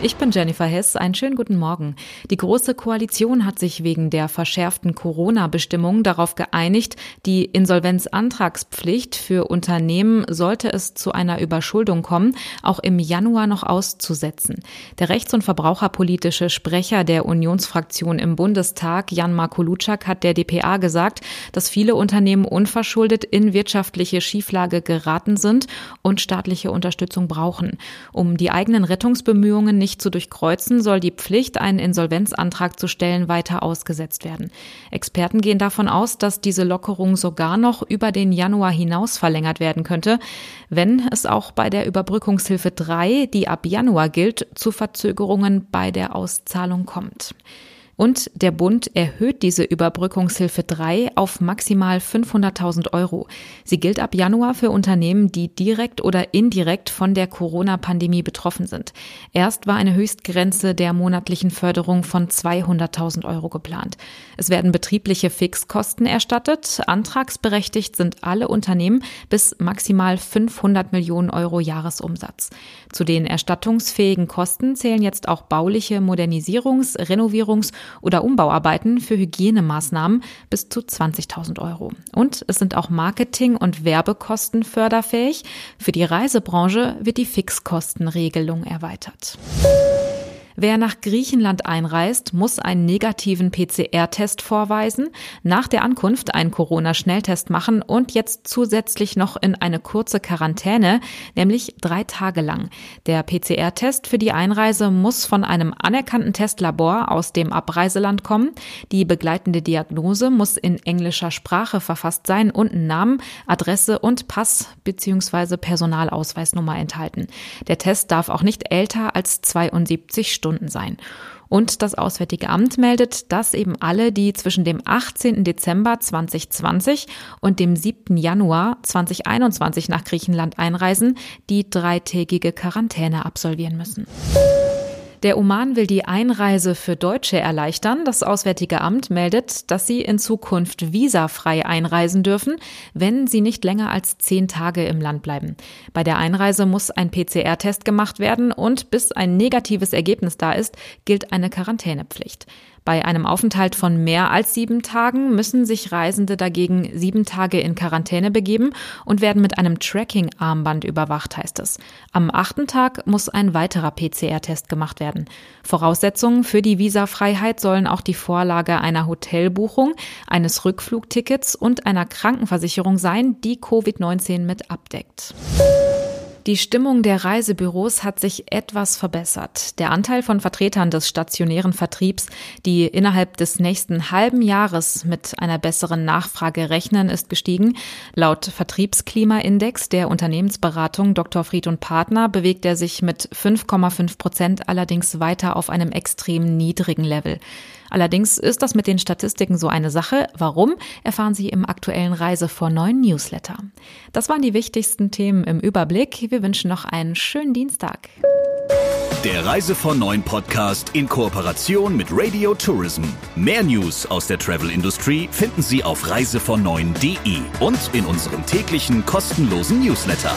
Ich bin Jennifer Hess. Einen schönen guten Morgen. Die Große Koalition hat sich wegen der verschärften Corona-Bestimmungen darauf geeinigt, die Insolvenzantragspflicht für Unternehmen, sollte es zu einer Überschuldung kommen, auch im Januar noch auszusetzen. Der rechts- und verbraucherpolitische Sprecher der Unionsfraktion im Bundestag, Jan Markolutschak, hat der DPA gesagt, dass viele Unternehmen unverschuldet in wirtschaftliche Schieflage geraten sind und staatliche Unterstützung brauchen. Um die eigenen Rettungsbemühungen nicht nicht zu durchkreuzen, soll die Pflicht, einen Insolvenzantrag zu stellen, weiter ausgesetzt werden. Experten gehen davon aus, dass diese Lockerung sogar noch über den Januar hinaus verlängert werden könnte, wenn es auch bei der Überbrückungshilfe 3, die ab Januar gilt, zu Verzögerungen bei der Auszahlung kommt. Und der Bund erhöht diese Überbrückungshilfe 3 auf maximal 500.000 Euro. Sie gilt ab Januar für Unternehmen, die direkt oder indirekt von der Corona-Pandemie betroffen sind. Erst war eine Höchstgrenze der monatlichen Förderung von 200.000 Euro geplant. Es werden betriebliche Fixkosten erstattet. Antragsberechtigt sind alle Unternehmen bis maximal 500 Millionen Euro Jahresumsatz. Zu den erstattungsfähigen Kosten zählen jetzt auch bauliche Modernisierungs-, Renovierungs- oder Umbauarbeiten für Hygienemaßnahmen bis zu 20.000 Euro. Und es sind auch Marketing- und Werbekosten förderfähig. Für die Reisebranche wird die Fixkostenregelung erweitert. Wer nach Griechenland einreist, muss einen negativen PCR-Test vorweisen, nach der Ankunft einen Corona-Schnelltest machen und jetzt zusätzlich noch in eine kurze Quarantäne, nämlich drei Tage lang. Der PCR-Test für die Einreise muss von einem anerkannten Testlabor aus dem Abreiseland kommen. Die begleitende Diagnose muss in englischer Sprache verfasst sein und Namen, Adresse und Pass bzw. Personalausweisnummer enthalten. Der Test darf auch nicht älter als 72 Stunden Stunden sein. Und das Auswärtige Amt meldet, dass eben alle, die zwischen dem 18. Dezember 2020 und dem 7. Januar 2021 nach Griechenland einreisen, die dreitägige Quarantäne absolvieren müssen. Der Oman will die Einreise für Deutsche erleichtern. Das Auswärtige Amt meldet, dass sie in Zukunft visafrei einreisen dürfen, wenn sie nicht länger als zehn Tage im Land bleiben. Bei der Einreise muss ein PCR-Test gemacht werden und bis ein negatives Ergebnis da ist, gilt eine Quarantänepflicht. Bei einem Aufenthalt von mehr als sieben Tagen müssen sich Reisende dagegen sieben Tage in Quarantäne begeben und werden mit einem Tracking-Armband überwacht, heißt es. Am achten Tag muss ein weiterer PCR-Test gemacht werden. Voraussetzungen für die Visafreiheit sollen auch die Vorlage einer Hotelbuchung, eines Rückflugtickets und einer Krankenversicherung sein, die Covid-19 mit abdeckt. Die Stimmung der Reisebüros hat sich etwas verbessert. Der Anteil von Vertretern des stationären Vertriebs, die innerhalb des nächsten halben Jahres mit einer besseren Nachfrage rechnen, ist gestiegen. Laut Vertriebsklimaindex der Unternehmensberatung Dr. Fried und Partner bewegt er sich mit 5,5 Prozent allerdings weiter auf einem extrem niedrigen Level. Allerdings ist das mit den Statistiken so eine Sache. Warum, erfahren Sie im aktuellen Reise vor neuen Newsletter. Das waren die wichtigsten Themen im Überblick. Wir wünschen noch einen schönen Dienstag. Der Reise von Neuen Podcast in Kooperation mit Radio Tourism. Mehr News aus der Travel Industry finden Sie auf reisevon und in unserem täglichen kostenlosen Newsletter.